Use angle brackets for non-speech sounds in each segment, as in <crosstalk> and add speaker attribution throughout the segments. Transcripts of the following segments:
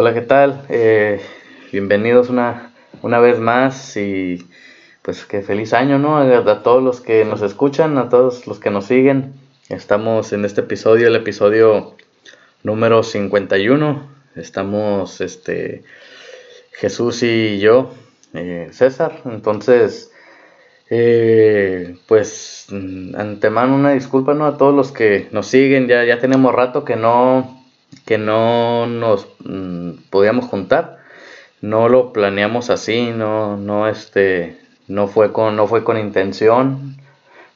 Speaker 1: Hola, ¿qué tal? Eh, bienvenidos una, una vez más y pues que feliz año, ¿no? A, todos los que nos escuchan, a todos los que nos siguen. Estamos en este episodio, el episodio número 51. Estamos, este, Jesús y yo, eh, César. Entonces, eh, pues, antemano una disculpa, ¿no? A todos los que nos siguen. Ya, ya tenemos rato que no que no nos mm, podíamos juntar. No lo planeamos así, no, no, este, no fue con, no fue con intención.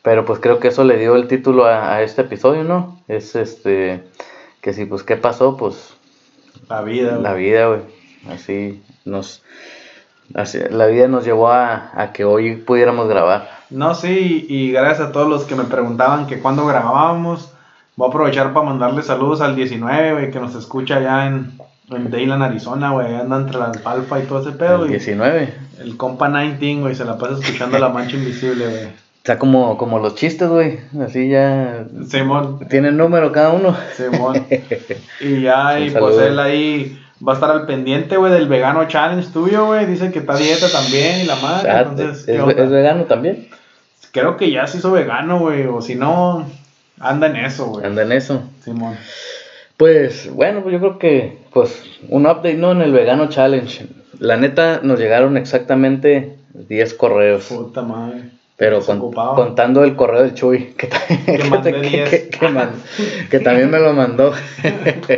Speaker 1: Pero pues creo que eso le dio el título a, este episodio, ¿no? Es este, que si pues qué pasó, pues...
Speaker 2: La vida.
Speaker 1: La vida, güey. Así nos... Así, la vida nos llevó a, a, que hoy pudiéramos grabar.
Speaker 2: No, sí, y gracias a todos los que me preguntaban que cuando grabábamos, Voy a aprovechar para mandarle saludos al 19, güey, que nos escucha allá en, en Dayland, Arizona, güey. Anda entre la alfalfa y todo ese pedo.
Speaker 1: El 19.
Speaker 2: El compa 19, güey, se la pasa escuchando la mancha invisible, güey.
Speaker 1: Está como, como los chistes, güey. Así ya.
Speaker 2: Simón.
Speaker 1: Tienen número cada uno.
Speaker 2: Simón. <laughs> Y ya, y pues él ahí va a estar al pendiente, güey, del vegano challenge tuyo, güey. Dice que está dieta también y la madre. Ah, entonces,
Speaker 1: ¿es, ¿Es, vegano también?
Speaker 2: Creo que ya se hizo vegano, güey. O si no, Anda en eso, güey.
Speaker 1: Anda en eso.
Speaker 2: Simón.
Speaker 1: Pues bueno, pues yo creo que pues un update no en el vegano challenge. La neta nos llegaron exactamente 10 correos.
Speaker 2: Puta madre.
Speaker 1: Pero contando el correo del Chuy, que, <laughs> que, también me lo mandó. <laughs>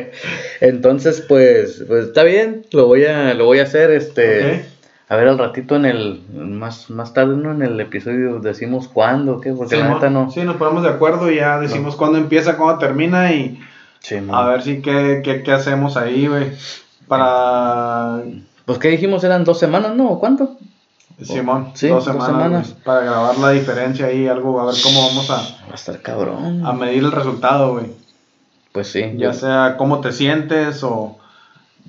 Speaker 1: Entonces, pues, pues está bien, lo voy a, lo voy a hacer. Este, a ver al ratito en el, más, más tarde, ¿no? En el episodio decimos cuándo, ¿qué? Porque la neta no.
Speaker 2: Sí, nos ponemos de acuerdo y ya decimos cuándo empieza, cuándo termina y a ver si qué, qué, qué hacemos ahí, güey. Para...
Speaker 1: Pues que dijimos eran dos semanas, ¿no? ¿O cuánto?
Speaker 2: Simón, sí, dos, semanas, Para grabar la diferencia ahí, algo, a ver cómo vamos a...
Speaker 1: Va a estar cabrón.
Speaker 2: A medir el resultado, güey.
Speaker 1: Pues sí.
Speaker 2: Ya sea cómo te sientes o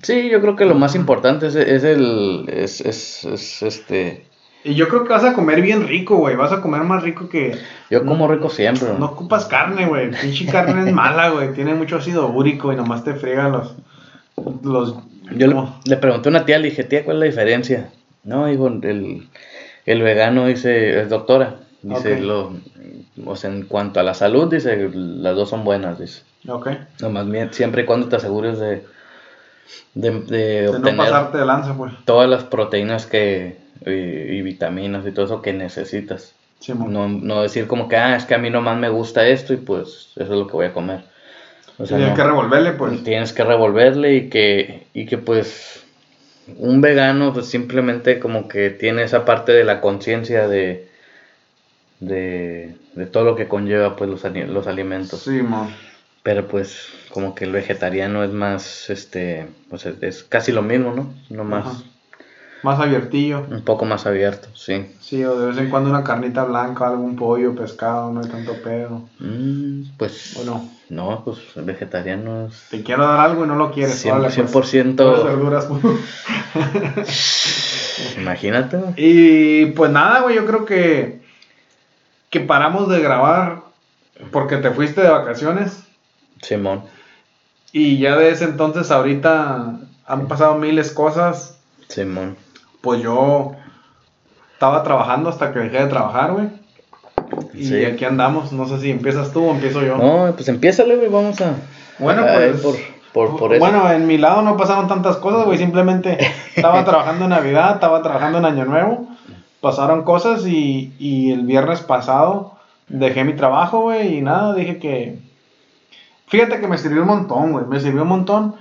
Speaker 1: Sí, yo creo que lo más importante es, el. Es, es, este.
Speaker 2: Y yo creo que vas a comer bien rico, güey. Vas a comer más rico que.
Speaker 1: Yo como rico siempre.
Speaker 2: No, ocupas carne, güey. Pinche carne es mala, güey. Tiene mucho ácido úrico y nomás te friegan los. los
Speaker 1: yo le, pregunté a una tía, le dije, tía, ¿cuál es la diferencia? No, digo, el, el vegano dice, es doctora. Dice, lo, o sea, en cuanto a la salud, dice, las dos son buenas, dice.
Speaker 2: Ok.
Speaker 1: Nomás siempre y cuando te asegures de de,
Speaker 2: obtener no pasarte de lanza, pues.
Speaker 1: todas las proteínas que y, vitaminas y todo eso que necesitas. no, no, decir como que, ah, es que a mí nomás me gusta esto y pues eso es lo que voy a comer.
Speaker 2: tienes que revolverle, pues.
Speaker 1: Tienes que revolverle y que, y que pues un vegano pues simplemente como que tiene esa parte de la conciencia de, de, de, todo lo que conlleva pues los, los alimentos.
Speaker 2: Sí,
Speaker 1: pero pues como que el vegetariano es más, este, pues es, casi lo mismo, ¿no? No más...
Speaker 2: Más abiertillo.
Speaker 1: Un poco más abierto, sí.
Speaker 2: Sí, o de vez en cuando una carnita blanca, algún pollo, pescado, no hay tanto pedo.
Speaker 1: Mm, pues... Bueno. No, pues vegetariano es...
Speaker 2: Te quiero dar algo y no lo quieres.
Speaker 1: 100%... 100%... verduras. <laughs> Imagínate.
Speaker 2: Y pues nada, güey, yo creo que... Que paramos de grabar porque te fuiste de vacaciones.
Speaker 1: Simón.
Speaker 2: Y ya de ese entonces ahorita han pasado miles cosas.
Speaker 1: Simón.
Speaker 2: Pues yo estaba trabajando hasta que dejé de trabajar, güey. Y aquí andamos. No sé si empiezas tú o empiezo yo.
Speaker 1: No, pues empiézale, güey. Vamos a.
Speaker 2: Bueno, pues. Por, por, eso. Bueno, en mi lado no pasaron tantas cosas, güey. Simplemente <laughs> estaba trabajando en Navidad, estaba trabajando en Año Nuevo. Pasaron cosas y, y el viernes pasado dejé mi trabajo, güey. Y nada, dije que Fíjate que me sirvió un montón, güey. Me sirvió un montón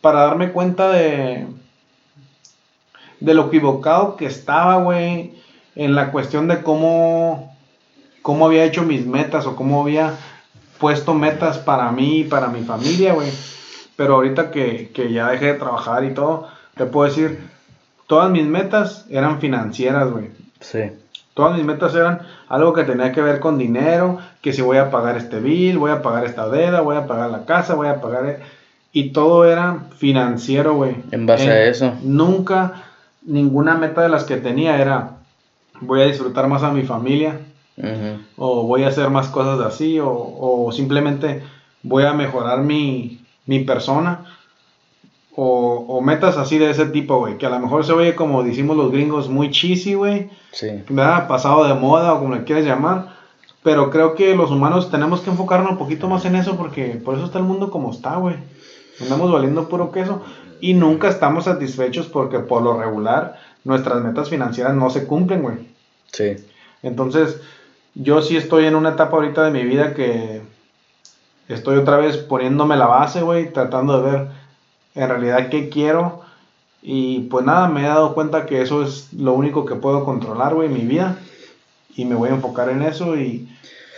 Speaker 2: para darme cuenta de. de lo equivocado que estaba, güey. En la cuestión de cómo. cómo había hecho mis metas o cómo había puesto metas para mí y para mi familia, güey. Pero ahorita que, que ya dejé de trabajar y todo, te puedo decir, todas mis metas eran financieras, güey.
Speaker 1: Sí.
Speaker 2: Todas mis metas eran algo que tenía que ver con dinero, que si voy a pagar este bill, voy a pagar esta deuda, voy a pagar la casa, voy a pagar... Y todo era financiero, güey.
Speaker 1: En base a eso.
Speaker 2: Nunca, ninguna meta de las que tenía era, voy a disfrutar más a mi familia, o voy a hacer más cosas así, o, o simplemente voy a mejorar mi, mi persona, o, o, metas así de ese tipo, güey, que a lo mejor se oye como decimos los gringos, muy cheesy, güey. Sí. ¿Verdad? Pasado de moda o como le quieras llamar. Pero creo que los humanos tenemos que enfocarnos un poquito más en eso porque por eso está el mundo como está, güey. Andamos valiendo puro queso y nunca estamos satisfechos porque por lo regular nuestras metas financieras no se cumplen, güey. Sí. Entonces, yo sí estoy en una etapa ahorita de mi vida que estoy otra vez poniéndome la base, güey, tratando de ver en realidad qué quiero. Y pues nada, me he dado cuenta que eso es lo único que puedo controlar, güey, mi vida. Y me voy a enfocar en eso y,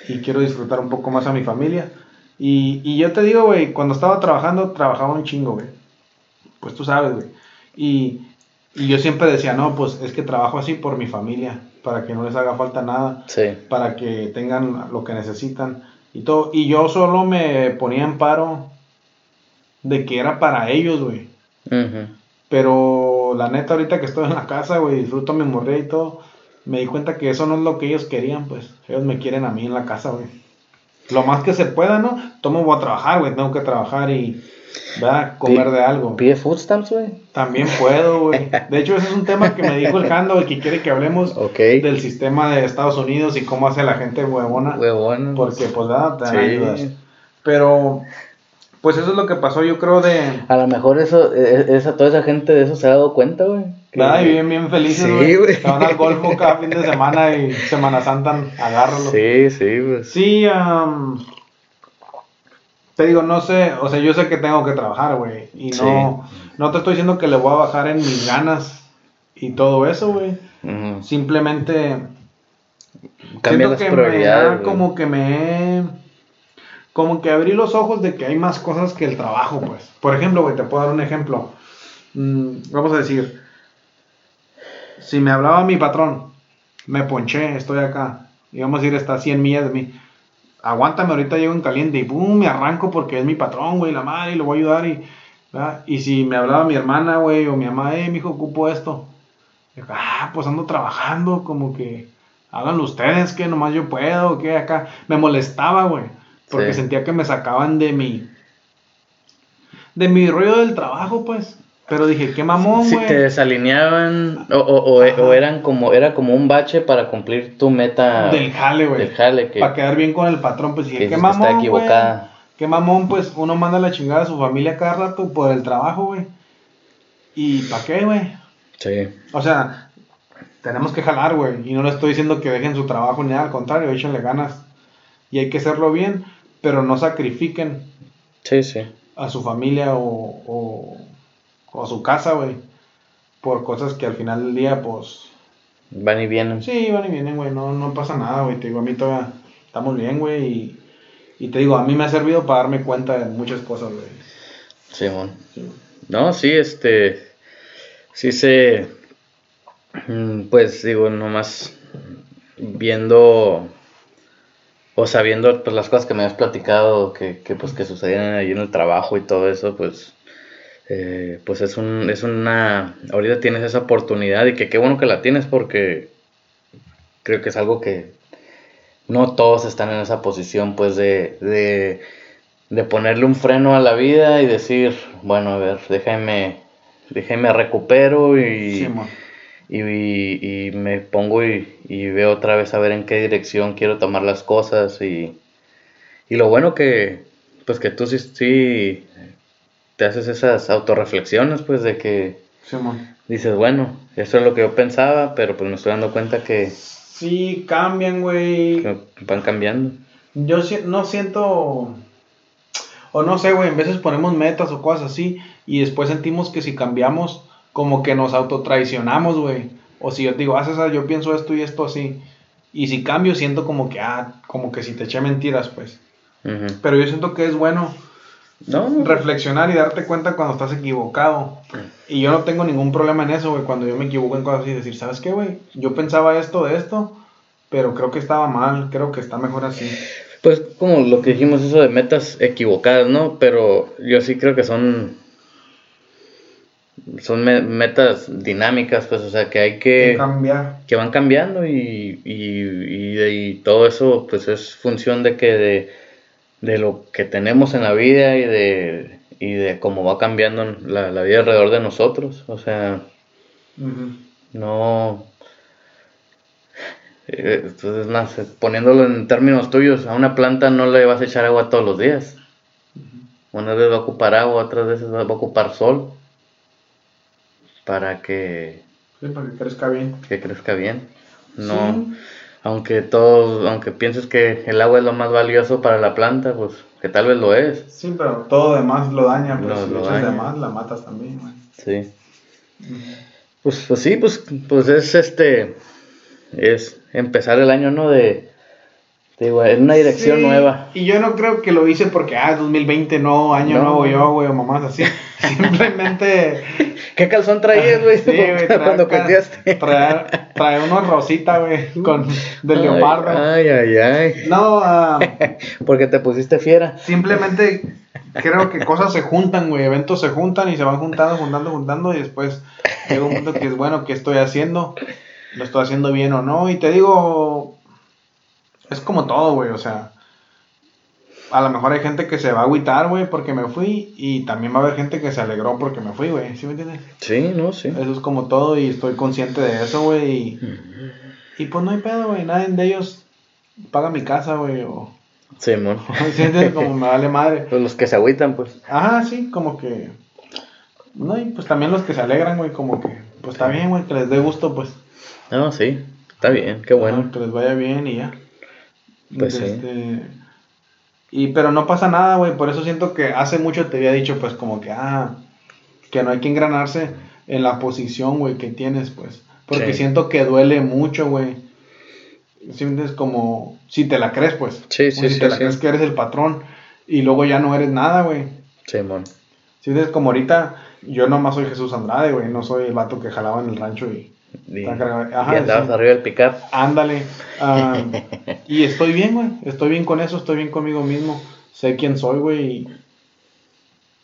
Speaker 2: y quiero disfrutar un poco más a mi familia. Y, y yo te digo, güey, cuando estaba trabajando, trabajaba un chingo, güey. Pues tú sabes, güey. Y, y yo siempre decía, no, pues es que trabajo así por mi familia, para que no les haga falta nada, sí. para que tengan lo que necesitan y todo. Y yo solo me ponía en paro de que era para ellos, güey. Pero la neta, ahorita que estoy en la casa, güey, disfruto mi morré y todo, me di cuenta que eso no es lo que ellos querían, pues. Ellos me quieren a mí en la casa, güey. Lo más que se pueda, ¿no? Tomo voy a trabajar, güey, tengo que trabajar y ¿verdad? Comer de algo.
Speaker 1: ¿Pide food stamps, güey?
Speaker 2: También puedo, güey. De hecho, ese es un tema que me dijo el Jando, y que quiere que hablemos del sistema de Estados Unidos y cómo hace la gente huevona. Huevona. Porque, pues, ¿verdad? Te ayudas. Pero, pues eso es lo que pasó, yo creo, de...
Speaker 1: A lo mejor eso, e, esa, toda esa gente de eso se ha dado cuenta, güey.
Speaker 2: Nada, y viven bien felices, sí, güey. Se van al golfo cada fin de semana y Semana Santa, agárralo.
Speaker 1: Sí, sí, güey.
Speaker 2: Sí, um, te digo, no sé, o sea, yo sé que tengo que trabajar, güey. Y no, no te estoy diciendo que le voy a bajar en mis ganas y todo eso, güey. Simplemente Cambia siento que me como que me como que abrí los ojos de que hay más cosas que el trabajo, pues. Por ejemplo, güey, te puedo dar un ejemplo. Mm, vamos a decir, si me hablaba mi patrón, me ponché, estoy acá, y vamos a decir, está a 100 millas de mí aguántame, ahorita llego en caliente y pum, me arranco porque es mi patrón, güey, la madre, y lo voy a ayudar. Y, y si me hablaba mi hermana, güey, o mi mamá, eh, mi hijo, ocupo esto. ah, pues ando trabajando, como que háganlo ustedes, que nomás yo puedo, que acá. Me molestaba, güey, porque sentía que me sacaban de mi. de mi ruido del trabajo, pues. Pero dije, qué mamón,
Speaker 1: güey. Si te desalineaban o, o, o, eran como, era como un bache para cumplir tu meta.
Speaker 2: Del jale, güey. Del jale. Que, para quedar bien con el patrón, pues dije, qué mamón, está equivocada. Qué mamón, pues uno manda la chingada a su familia cada rato por el trabajo, güey. ¿Y para qué, güey? Sí. O sea, tenemos que jalar, güey. Y no le estoy diciendo que dejen su trabajo ni nada, al contrario, échenle ganas. Y hay que hacerlo bien, pero no sacrifiquen. Sí, sí. A su familia o o a su casa, güey. Por cosas que al final del día, pues.
Speaker 1: Van y vienen.
Speaker 2: Sí, van y vienen, güey. No, no pasa nada, güey. Te digo, a mí todavía estamos bien, güey. Y, y te digo, a mí me ha servido para darme cuenta de muchas cosas, güey.
Speaker 1: Sí, bueno. No, sí, este. Sí sé. Mm, pues digo, nomás viendo o sabiendo pues las cosas que me has platicado que, que pues que sucedían ahí en el trabajo y todo eso, pues eh, pues es, un, es una, ahorita tienes esa oportunidad y que qué bueno que la tienes porque creo que es algo que no todos están en esa posición pues de, de, de ponerle un freno a la vida y decir, bueno, a ver, déjame, déjame recupero y, y, y, me pongo y, y, veo otra vez a ver en qué dirección quiero tomar las cosas y, y lo bueno que, pues que tú sí, sí te haces esas autorreflexiones, pues, de que dices, bueno, eso es lo que yo pensaba, pero pues me estoy dando cuenta que...
Speaker 2: Sí, cambian, güey.
Speaker 1: van cambiando.
Speaker 2: Yo no siento... O no sé, güey, en veces ponemos metas o cosas así y después sentimos que si cambiamos, como que nos autotraicionamos, güey. O si yo te digo, haces yo pienso esto y esto así. Y si cambio, siento como que, ah, como que si te eché mentiras, pues. Pero yo siento que es bueno no, reflexionar y darte cuenta cuando estás equivocado. Y yo no tengo ningún problema en eso, güey. Cuando yo me equivoco en cosas así, decir, ¿sabes qué, güey? Yo pensaba esto de esto, pero creo que estaba mal, creo que está mejor así.
Speaker 1: Pues como lo que dijimos, eso de metas equivocadas, ¿no? Pero yo sí creo que son son metas dinámicas, pues, o sea, que hay que... cambiar. Que van cambiando y, y, y, todo eso, pues, es función de que de de lo que tenemos en la vida y de, y de cómo va cambiando la, la vida alrededor de nosotros. O sea, no... Entonces, eh, más, poniéndolo en términos tuyos, a una planta no le vas a echar agua todos los días. Una vez va a ocupar agua, otras veces va a ocupar sol. Para que...
Speaker 2: Sí, para que crezca bien.
Speaker 1: Que crezca bien. No, aunque todo, aunque pienses que el agua es lo más valioso para la planta, pues que tal vez lo es.
Speaker 2: Sí, pero todo demás lo daña, pues lo, si lo demás la matas también,
Speaker 1: Sí. Pues, pues sí, pues, pues es este, es empezar el año, ¿no? De, en una dirección nueva.
Speaker 2: Y yo no creo que lo hice porque, ah, 2020, no, año nuevo yo, güey, o mamás así. <laughs> Simplemente. <laughs>
Speaker 1: ¿Qué calzón traías, güey? Sí, güey. <laughs> Cuando
Speaker 2: cuenteaste. Trae, trae uno rosita, güey, con de leopardo.
Speaker 1: Ay, ay, ay.
Speaker 2: No, uh,
Speaker 1: porque te pusiste fiera.
Speaker 2: Simplemente creo que cosas se juntan, güey. Eventos se juntan y se van juntando, juntando, juntando. Y después llega un punto que es bueno, ¿qué estoy haciendo? ¿Lo estoy haciendo bien o no? Y te digo, es como todo, güey, o sea, a lo mejor hay gente que se va a agüitar, güey, porque me fui, y también va a haber gente que se alegró porque me fui, güey, ¿sí me entiendes?
Speaker 1: Sí, no, sí.
Speaker 2: Eso es como todo, y estoy consciente de eso, güey, y, y pues no hay pedo, güey, nadie de ellos paga mi casa, güey, o...
Speaker 1: Sí, mon. <laughs>
Speaker 2: como me vale madre.
Speaker 1: Pues los que se agüitan, pues.
Speaker 2: Ajá, sí, como que... No, y pues también los que se alegran, güey, como que, pues está bien, güey, que les dé gusto, pues.
Speaker 1: No, sí, está bien, qué bueno.
Speaker 2: que les vaya bien y ya. Pues este, Y pero no pasa nada, güey, por eso siento que hace mucho te había dicho, pues como que, ah, que no hay que engranarse en la posición, güey, que tienes, pues. Porque siento que duele mucho, güey. Sientes como, si te la crees, pues.
Speaker 1: Sí, sí,
Speaker 2: Si te la crees que eres el patrón y luego ya no eres nada, güey.
Speaker 1: Sí, man.
Speaker 2: Sientes como ahorita, yo nomás soy Jesús Andrade, güey, no soy el vato que jalaba en el rancho y
Speaker 1: y, andabas arriba del picar.
Speaker 2: Ándale. <laughs> Y estoy bien, güey. Estoy bien con eso, estoy bien conmigo mismo. Sé quién soy, güey.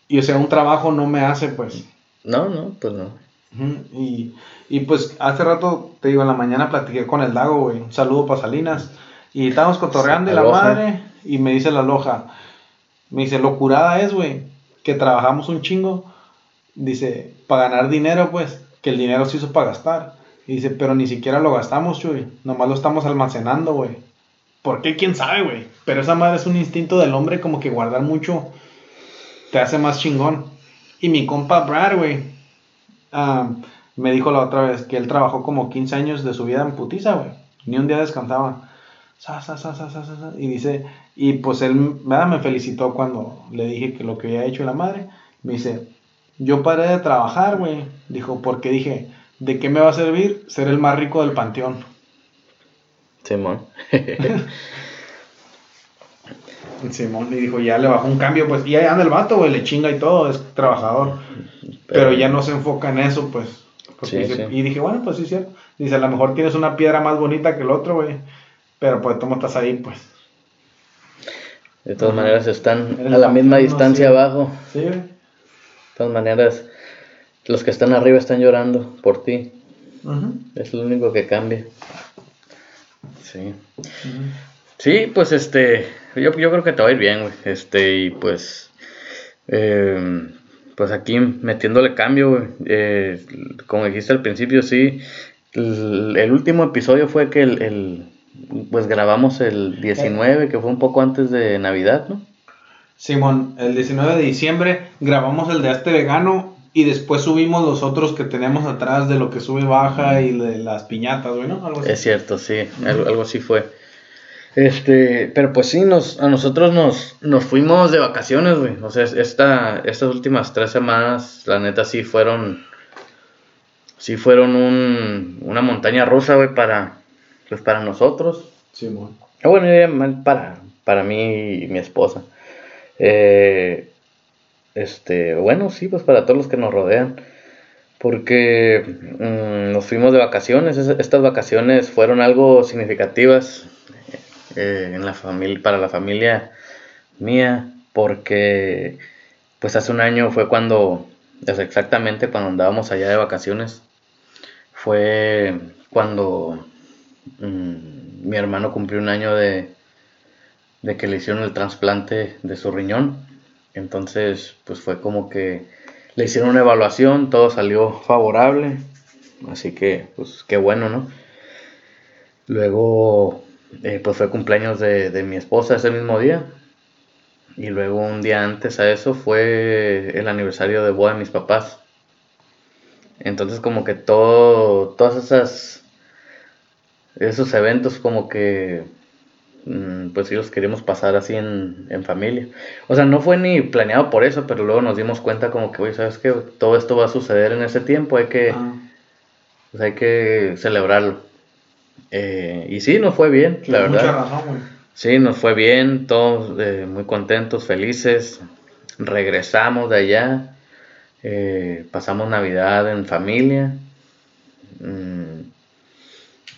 Speaker 2: Y, o sea, un trabajo no me hace, pues.
Speaker 1: No, no, pues no.
Speaker 2: y, y, pues hace rato, te digo, en la mañana platiqué con el Dago, güey. Un saludo para Salinas. Y estábamos cotorreando de la madre. Y me dice la loja. Me dice, lo curada es, güey, que trabajamos un chingo. Dice, para ganar dinero, pues, que el dinero se hizo para gastar. Dice, pero ni siquiera lo gastamos, Chuy. Nomás lo estamos almacenando, güey. ¿Por qué? ¿Quién sabe, güey? Pero esa madre es un instinto del hombre como que guardar mucho te hace más chingón. Y mi compa Brad, güey, me dijo la otra vez que él trabajó como 15 años de su vida en putiza, güey. Ni un día descansaba. y dice, y pues él me felicitó cuando le dije que lo que había hecho la madre. Me dice, yo paré de trabajar, güey. Dijo, porque dije, ¿de qué me va a servir ser el más rico del panteón?
Speaker 1: Simón. <laughs>
Speaker 2: Simón le dijo, ya le bajó un cambio, pues, y ahí anda el vato, güey, le chinga y todo, es trabajador. Pero, ya no se enfoca en eso, pues. Y dije, bueno, pues sí, cierto. Dice, a lo mejor tienes una piedra más bonita que el otro, güey. Pero pues, ¿cómo estás ahí, pues?
Speaker 1: De todas maneras, están a la misma distancia abajo.
Speaker 2: Sí, De
Speaker 1: todas maneras, los que están arriba están llorando por ti. Es lo único que cambia. Sí. Sí, pues este, yo, yo, creo que te va a ir bien, güey. Este, y pues, em, pues aquí metiéndole cambio, güey. Eh, como dijiste al principio, sí. El, último episodio fue que el, pues grabamos el 19, que fue un poco antes de Navidad, ¿no?
Speaker 2: Simón, el 19 de diciembre grabamos el de este vegano y después subimos los otros que teníamos atrás de lo que sube baja y de las piñatas, güey, ¿no?
Speaker 1: Algo así. Es cierto, sí, algo, así fue. Este, pero pues sí, nos, a nosotros nos, nos fuimos de vacaciones, güey. O sea, esta, estas últimas tres semanas, la neta, sí fueron, sí fueron un, una montaña rusa, güey, para, pues para nosotros.
Speaker 2: Sí, bueno.
Speaker 1: Ah, bueno, para, para mí y mi esposa. Eh, este, bueno, sí, pues para todos los que nos rodean. Porque mm, nos fuimos de vacaciones. estas vacaciones fueron algo significativas eh, en la familia, para la familia mía. Porque pues hace un año fue cuando, exactamente cuando andábamos allá de vacaciones. Fue cuando mm, mi hermano cumplió un año de, de que le hicieron el trasplante de su riñón. Entonces, pues fue como que le hicieron una evaluación, todo salió favorable, así que, pues qué bueno, ¿no? Luego, eh, pues fue cumpleaños de, de mi esposa ese mismo día, y luego un día antes a eso fue el aniversario de boda de mis papás. Entonces como que todo, todas esas, esos eventos como que pues sí los queríamos pasar así en, familia. O sea, no fue ni planeado por eso, pero luego nos dimos cuenta como que, oye, ¿sabes qué? Todo esto va a suceder en ese tiempo, hay que, pues hay que celebrarlo. Eh, y sí, nos fue bien, la verdad. Mucha razón, güey. Sí, nos fue bien, todos eh, muy contentos, felices. Regresamos de allá, eh, pasamos Navidad en familia. Mm,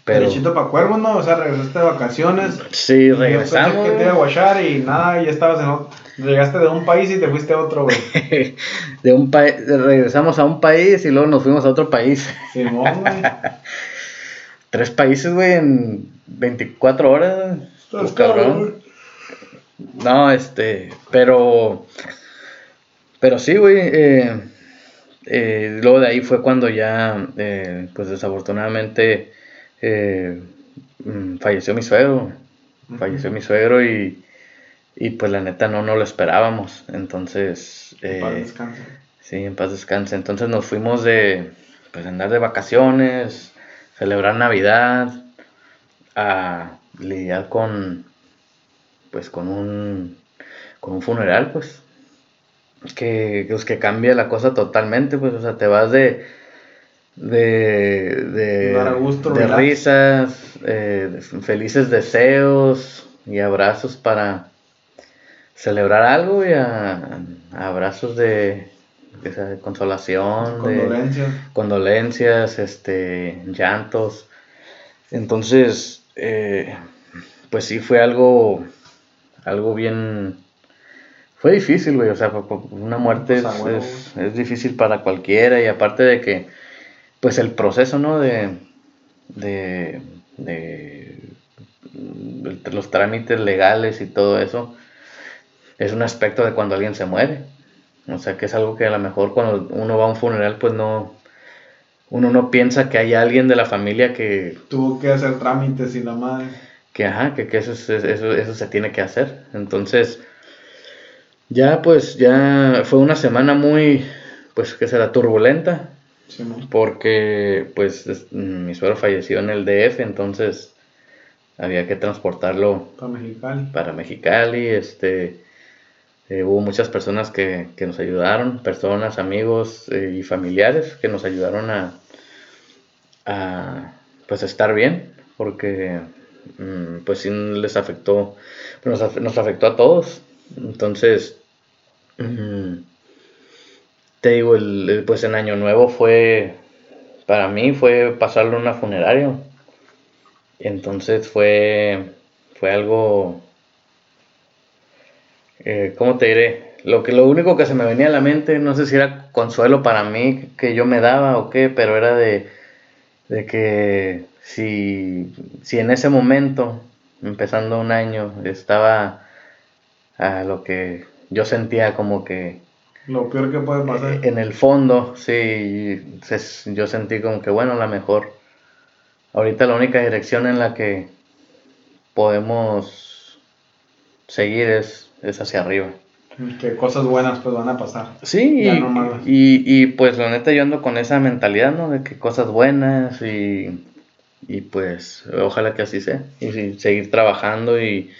Speaker 2: pero... Derechito para cuervos, ¿no? O sea, regresaste de vacaciones.
Speaker 1: Sí, regresamos.
Speaker 2: que te iba a guachar y nada, ya estabas en otro... Llegaste de un país y te fuiste a otro, güey. <laughs>
Speaker 1: de un país, regresamos a un país y luego nos fuimos a otro país. Simón, güey. <laughs> Tres países, güey, en 24 horas. Pues, cabrón. No, este, pero... Pero sí, güey, eh, eh, luego de ahí fue cuando ya, eh, pues desafortunadamente eh, mm, falleció mi suegro, falleció mi suegro y, y, pues la neta no, no lo esperábamos, entonces... en paz eh, descanse. Sí, en paz descanse, entonces nos fuimos de, pues andar de vacaciones, celebrar Navidad, a lidiar con, pues con un, con un funeral, pues, que, pues, que cambia la cosa totalmente, pues, o sea, te vas de de, de, risas, eh, felices deseos y abrazos para celebrar algo y abrazos de, consolación, condolencias. de condolencias, este, llantos. Entonces, eh, pues sí fue algo, algo bien, fue difícil, güey, o sea, una muerte pues, es difícil para cualquiera y aparte de que pues el proceso, ¿no? De, de, de, los trámites legales y todo eso, es un aspecto de cuando alguien se muere. O sea, que es algo que a lo mejor cuando uno va a un funeral, pues no, uno no piensa que hay alguien de la familia que...
Speaker 2: Tuvo que hacer trámites y la madre.
Speaker 1: Que, ajá, que, que eso, eso, eso se tiene que hacer. Entonces, ya pues, ya fue una semana muy, pues, que será turbulenta porque pues mi suegro falleció en el DF, entonces había que transportarlo
Speaker 2: para Mexicali.
Speaker 1: Para Mexicali, este, eh, hubo muchas personas que, nos ayudaron, personas, amigos eh, y familiares que nos ayudaron a, a pues estar bien, porque mm, pues sí les afectó, nos, nos afectó a todos, entonces mm, te digo, el, pues en Año Nuevo fue, para mí fue pasarlo en una funeraria. Entonces fue, fue algo, eh, ¿cómo te diré? Lo, que, lo único que se me venía a la mente, no sé si era consuelo para mí que yo me daba o qué, pero era de, de que si, si en ese momento, empezando un año, estaba a lo que yo sentía como que
Speaker 2: lo peor que puede pasar.
Speaker 1: En el fondo, sí, yo sentí como que, bueno, la mejor. Ahorita la única dirección en la que podemos seguir es, es hacia arriba.
Speaker 2: Que cosas buenas pues van a pasar.
Speaker 1: Sí, y, y, pues la neta yo ando con esa mentalidad, ¿no? De que cosas buenas y, y pues ojalá que así sea. Y seguir trabajando y,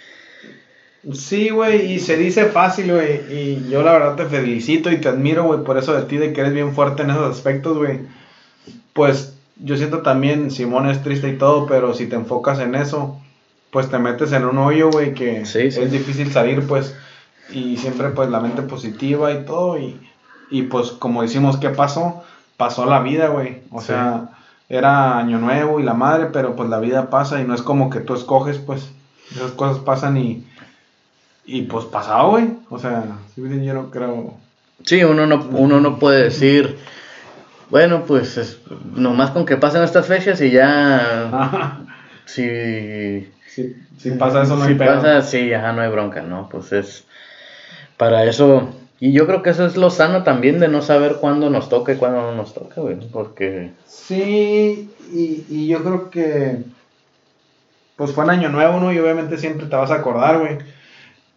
Speaker 2: Sí, güey, y se dice fácil, güey. Y yo la verdad te felicito y te admiro, güey, por eso de ti, de que eres bien fuerte en esos aspectos, güey. Pues yo siento también, Simón es triste y todo, pero si te enfocas en eso, pues te metes en un hoyo, güey, que es difícil salir, pues. Y siempre, pues, la mente positiva y todo. Y, y pues, como decimos, ¿qué pasó? Pasó la vida, güey. O sea, era año nuevo y la madre, pero pues la vida pasa y no es como que tú escoges, pues. Esas cosas pasan y y pues pasado, güey. O sea, yo no creo.
Speaker 1: Sí, uno no, uno no puede decir, bueno, pues es, nomás con que pasen estas fechas y ya. Si,
Speaker 2: si, pasa eso, no hay
Speaker 1: Si pasa, sí, ajá, no hay bronca, ¿no? Pues es. Para eso, Y yo creo que eso es lo sano también de no saber cuándo nos toca y cuándo no nos toca, güey, porque...
Speaker 2: Sí, y, y yo creo que... Pues fue un año nuevo, ¿no? Y obviamente siempre te vas a acordar, güey.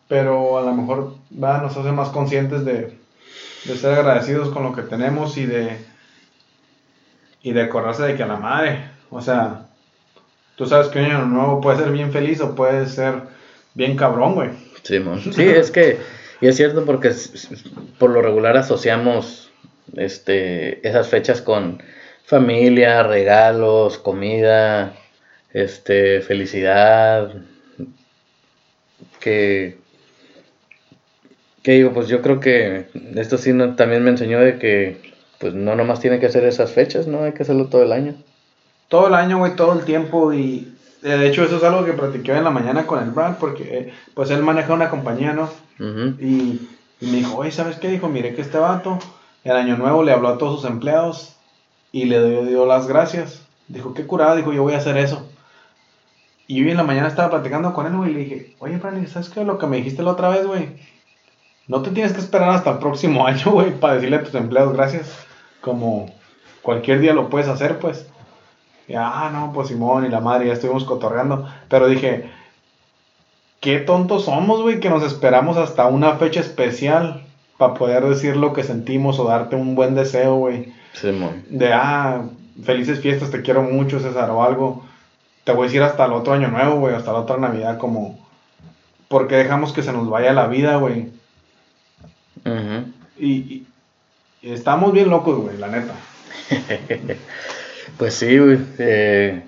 Speaker 2: Pero a lo mejor va, nos hace más conscientes de, de ser agradecidos con lo que tenemos y de... Y de acordarse de que a la madre, o sea, tú sabes que un año nuevo puede ser bien feliz o puede ser bien cabrón, güey.
Speaker 1: Sí, sí, es que y es cierto porque por lo regular asociamos este, esas fechas con familia, regalos, comida, este, felicidad. Que, que digo, pues yo creo que esto sí también me enseñó de que pues no nomás tiene que hacer esas fechas, ¿no? Hay que hacerlo todo el año.
Speaker 2: Todo el año, güey, todo el tiempo y de hecho eso es algo que practiqué en la mañana con el Brad porque eh, pues él maneja una compañía, ¿no? y, me dijo, oye, ¿sabes qué? Dijo, mire que este vato, el año nuevo le habló a todos sus empleados y le dio, las gracias. Dijo, qué curado, dijo, yo voy a hacer eso. Y hoy en la mañana estaba platicando con él, güey, y le dije, oye, Franny, ¿sabes qué? Lo que me dijiste la otra vez, güey. No te tienes que esperar hasta el próximo <laughs> año, güey, para decirle a tus empleados gracias. Como cualquier día lo puedes hacer, pues. Y, ah, no, pues Simón y la madre, ya estuvimos cotorreando. Pero dije, qué tontos somos, güey, que nos esperamos hasta una fecha especial para poder decir lo que sentimos o darte un buen deseo, güey. Sí, de, ah, felices fiestas, te quiero mucho, César, o algo. Te voy a decir hasta el otro año nuevo, güey, hasta la otra Navidad, como... Porque dejamos que se nos vaya la vida, güey. Y, estamos bien locos, güey, la neta. <laughs>
Speaker 1: pues sí, güey. Eh,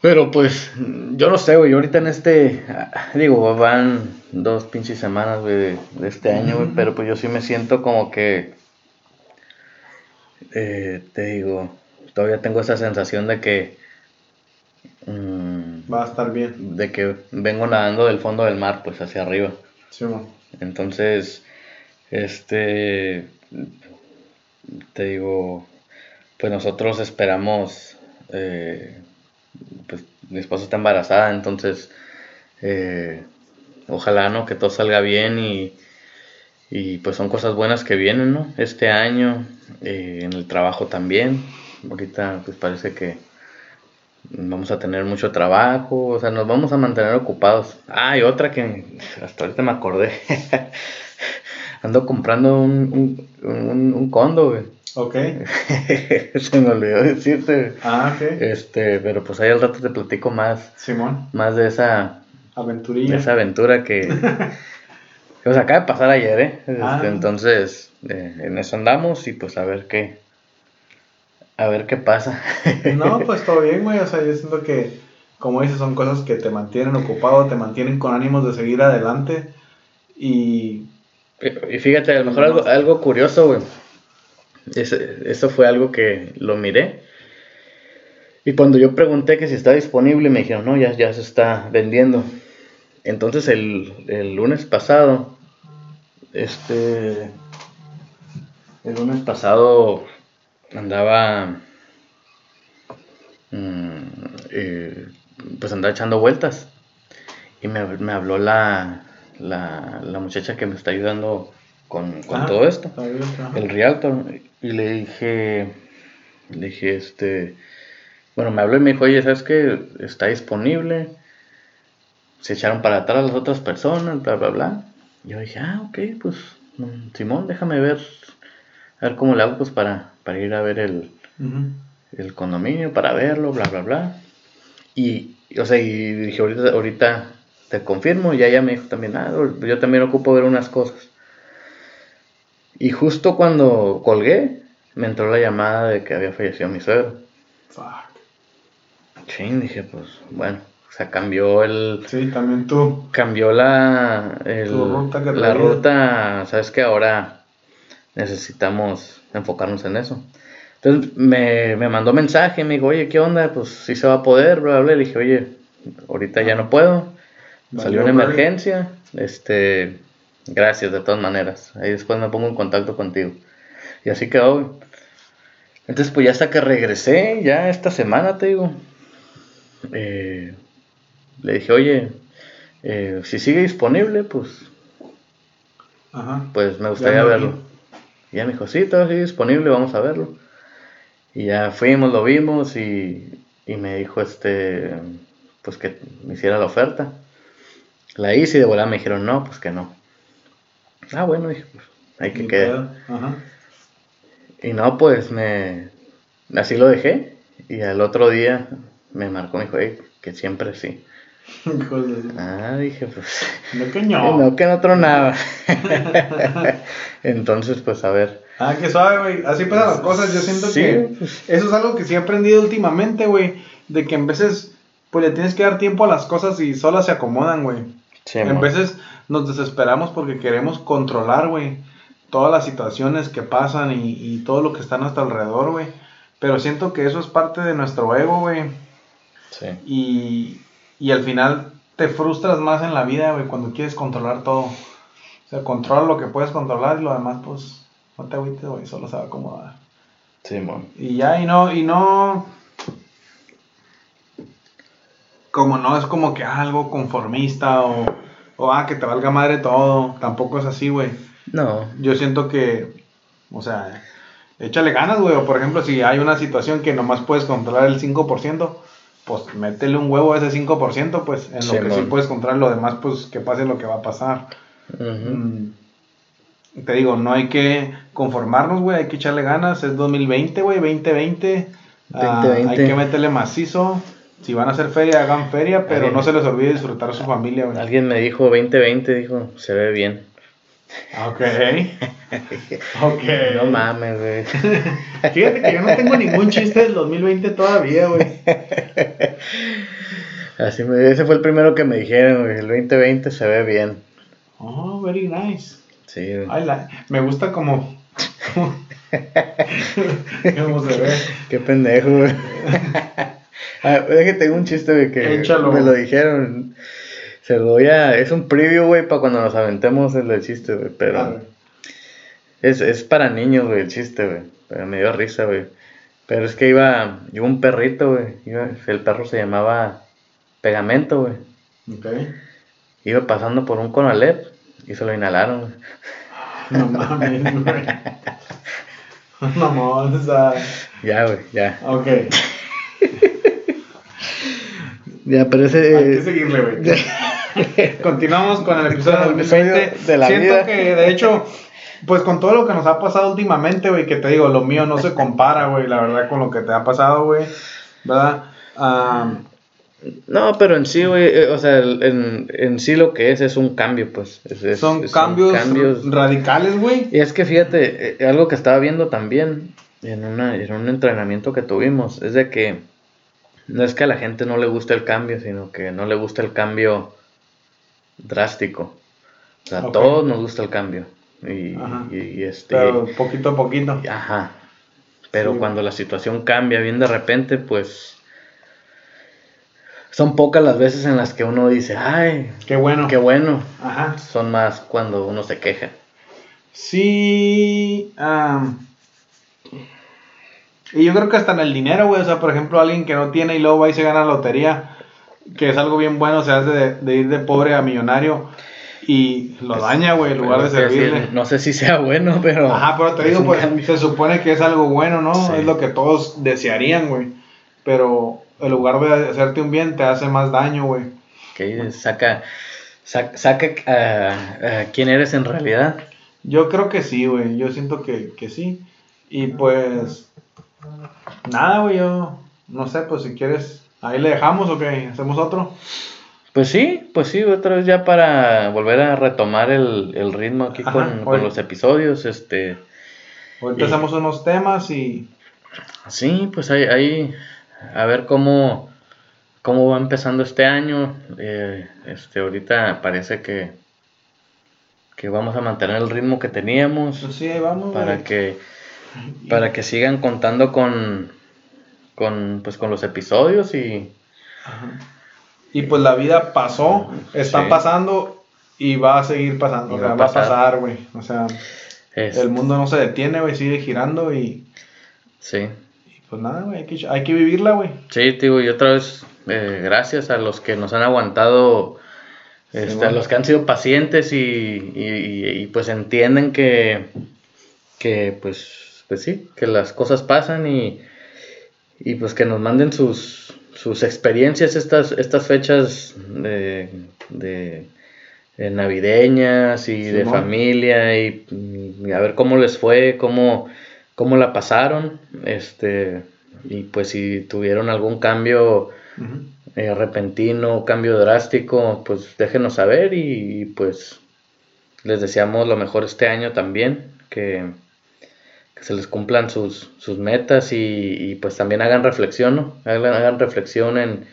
Speaker 1: pero pues, yo no sé, güey, ahorita en este, digo, van dos pinches semanas, güey, de, este año, güey, pero pues yo sí me siento como que, eh, te digo, todavía tengo esa sensación de que...
Speaker 2: Mm, Va a estar bien.
Speaker 1: De que vengo nadando del fondo del mar, pues hacia arriba. Sí, Entonces, este, te digo, pues nosotros esperamos... Eh, pues mi esposa está embarazada, entonces eh, ojalá, ¿no? Que todo salga bien y, y, pues son cosas buenas que vienen, ¿no? Este año, eh, en el trabajo también, ahorita pues parece que vamos a tener mucho trabajo, o sea, nos vamos a mantener ocupados. Ah, y otra que hasta ahorita me acordé. <laughs> Ando comprando un, un, un condo, güey. Ok. <laughs> Se me olvidó decirte. Ah, ok. Este, pero pues ahí al rato te platico más. Simón. Más de esa. Aventurilla. De esa aventura que. <laughs> que pues acaba de pasar ayer, ¿eh? Ah. Este, entonces, eh, en eso andamos y pues a ver qué. A ver qué pasa. <laughs>
Speaker 2: no, pues todo bien, güey. O sea, yo siento que, como dices, son cosas que te mantienen ocupado, te mantienen con ánimos de seguir adelante. Y.
Speaker 1: Y fíjate, a lo mejor algo, algo curioso, güey eso fue algo que lo miré. Y cuando yo pregunté que si está disponible, me dijeron, no, ya, ya se está vendiendo. Entonces el, lunes pasado, este, el lunes pasado andaba, mm, eh, pues andaba echando vueltas. Y me, habló la, la, la, muchacha que me está ayudando con, con ah, todo esto, el realtor. Y le dije, le dije, este, bueno, me habló y me dijo, oye, ¿sabes qué? Está disponible. Se echaron para atrás las otras personas, bla, bla, bla. Y yo dije, ah, ok, pues, mm, Simón, déjame ver, a ver cómo le hago, pues, para, para ir a ver el, el condominio, para verlo, bla, bla, bla. Y, o sea, y dije, ahorita, ahorita te confirmo, y ella me dijo también, ah, yo también ocupo ver unas cosas. Y justo cuando colgué, me entró la llamada de que había fallecido mi suegro. Fuck. Sí, dije, pues, bueno, o sea, cambió el...
Speaker 2: Sí, también tú.
Speaker 1: Cambió la... ruta que La ruta, sabes que ahora necesitamos enfocarnos en eso. Entonces me, me mandó mensaje, me dijo, oye, ¿qué onda? Pues si se va a poder, bla, Le dije, oye, ahorita ya no puedo. Salió una emergencia. Este, Gracias, de todas maneras. Ahí después me pongo en contacto contigo. Y así quedó, Entonces, pues ya hasta que regresé, ya esta semana, te digo, eh, le dije, oye, eh, si sigue disponible, pues pues me gustaría verlo. Y ya me dijo, sí, está disponible, vamos a verlo. Y ya fuimos, lo vimos y, y me dijo este, pues que me hiciera la oferta. La hice y de volada me dijeron, no, pues que no. Ah, bueno, dije, pues hay que quedar. Y no, pues me, así lo dejé. Y al otro día me marcó, me dijo, que siempre sí. <laughs> ah, dije, pues. <laughs> No que no. <laughs> No que no tronaba. Entonces, pues a ver.
Speaker 2: Ah, qué suave, güey. Así pasan las cosas. Yo siento que pues. eso es algo que sí he aprendido últimamente, güey. De que en veces, pues le tienes que dar tiempo a las cosas y solas se acomodan, güey. En veces nos desesperamos porque queremos controlar, güey. Todas las situaciones que pasan y, y todo lo que está a nuestro alrededor, güey. Pero siento que eso es parte de nuestro ego, güey. Sí. Y, y al final te frustras más en la vida, güey, cuando quieres controlar todo. O sea, controla lo que puedes controlar y lo demás, pues, no te agüites, güey, solo se va a acomodar. Sí, man. Y ya, y no, y no. Como no es como que algo conformista o, o, ah, que te valga madre todo. Tampoco es así, güey. No. Yo siento que, o sea, échale ganas, güey. O por ejemplo, si hay una situación que nomás puedes controlar el 5%, pues métele un huevo a ese 5%, pues en lo que sí puedes comprar lo demás, pues que pase lo que va a pasar. Mm, te digo, no hay que conformarnos, güey, hay que echarle ganas, es 2020, güey, 2020. Ah, hay que meterle macizo. Si van a hacer feria, hagan feria, pero no se les olvide disfrutar a su familia, güey.
Speaker 1: Alguien me dijo 2020, dijo, se ve bien. Ok. <laughs>
Speaker 2: ok. No mames, güey. <laughs> Fíjate que yo no tengo ningún chiste del 2020 todavía, güey. <laughs>
Speaker 1: Así me, ese fue el primero que me dijeron, güey. El 2020 se ve bien.
Speaker 2: Oh, very nice. Sí, güey. me gusta como.
Speaker 1: ¿Cómo se ve? Qué pendejo, güey. Ah, déjate un chiste, güey, que me lo dijeron. Se lo voy a. Es un preview, güey, para cuando nos aventemos el chiste, güey. Pero. Ah, es, es para niños, güey, el chiste, güey. Pero me dio risa, güey. Pero es que iba. Iba un perrito, güey. el perro se llamaba Pegamento, güey. Ok. Iba pasando por un Conalep y se lo inhalaron, güey. <laughs> No mames, güey. <laughs> No mames, Ya, güey, ya. Ok.
Speaker 2: Ya, pero ese. Hay que seguirle, güey. <laughs> Continuamos con el episodio, de la Siento que, de hecho, pues con todo lo que nos ha pasado últimamente, güey, que te digo, lo mío no se compara, güey, la verdad, con lo que te ha pasado, güey, ¿verdad?
Speaker 1: no, pero en sí, güey, eh, o sea, en, en, sí lo que es es un cambio, pues.
Speaker 2: son, cambios radicales, güey.
Speaker 1: Y es que fíjate, eh, algo que estaba viendo también en, una, en un entrenamiento que tuvimos, es de que no es que a la gente no le guste el cambio, sino que no le gusta el cambio drástico. O sea, a todos nos gusta el cambio. Y, y, este.
Speaker 2: Pero poquito a poquito.
Speaker 1: Ajá. Pero cuando la situación cambia bien de repente, pues. Son pocas las veces en las que uno dice, ay,
Speaker 2: qué bueno.
Speaker 1: Qué bueno. Ajá. Son más cuando uno se queja.
Speaker 2: Sí. Y yo creo que hasta en el dinero, güey. O sea, por ejemplo, alguien que no tiene y luego va y se gana la lotería que es algo bien bueno, se hace de, ir de pobre a millonario y lo pues, daña, güey, en lugar de servirle.
Speaker 1: no sé si sea bueno, pero.
Speaker 2: Ajá, pero te digo, pues se supone que es algo bueno, ¿no? Es lo que todos desearían, güey. Pero en lugar de hacerte un bien, te hace más daño, güey.
Speaker 1: Que saca, saca, saca uh, quién eres en realidad.
Speaker 2: Yo creo que sí, güey. Yo siento que, que sí. Y pues. Nada, güey, yo. No sé, pues si quieres ¿Ahí le dejamos o qué? ¿Hacemos otro?
Speaker 1: Pues sí, pues sí, otra vez ya para volver a retomar el, ritmo aquí con, los episodios. Este,
Speaker 2: Hoy empezamos unos temas y...
Speaker 1: Sí, pues ahí, ahí a ver cómo, cómo va empezando este año. Eh, este, ahorita parece que, que vamos a mantener el ritmo que teníamos.
Speaker 2: Pues sí, ahí vamos.
Speaker 1: Para que, para que sigan contando con con, pues, con los episodios y...
Speaker 2: Y pues la vida pasó, está pasando y va a seguir pasando. va, a pasar, güey. O sea, el mundo no se detiene, güey, sigue girando y... Sí. Y pues nada, güey, hay que, vivirla, güey.
Speaker 1: Sí, digo, y otra vez, eh, gracias a los que nos han aguantado Este, los que han sido pacientes y, y, pues entienden que, que pues, pues sí, que las cosas pasan y, y pues que nos manden sus, sus experiencias estas, estas fechas de, de, navideñas y de familia y, a ver cómo les fue, cómo, cómo la pasaron, este, y pues si tuvieron algún cambio eh, repentino, cambio drástico, pues déjenos saber y, pues les deseamos lo mejor este año también, que, se les cumplan sus, sus metas y, pues también hagan reflexión, ¿no? Hagan, reflexión en,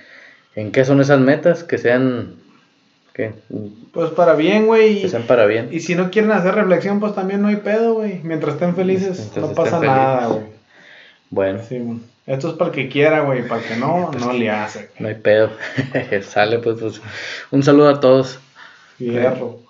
Speaker 1: en qué son esas metas, que sean ¿Qué?
Speaker 2: Pues para bien, güey.
Speaker 1: Que sean para bien.
Speaker 2: Y si no quieren hacer reflexión, pues también no hay pedo, güey. Mientras estén felices, no pasa nada, güey.
Speaker 1: Bueno.
Speaker 2: Sí, esto es para el que quiera, güey. Para el que no, pues no le hace.
Speaker 1: No hay pedo. <laughs> Sale, pues, pues. Un saludo a todos.
Speaker 2: Fierro.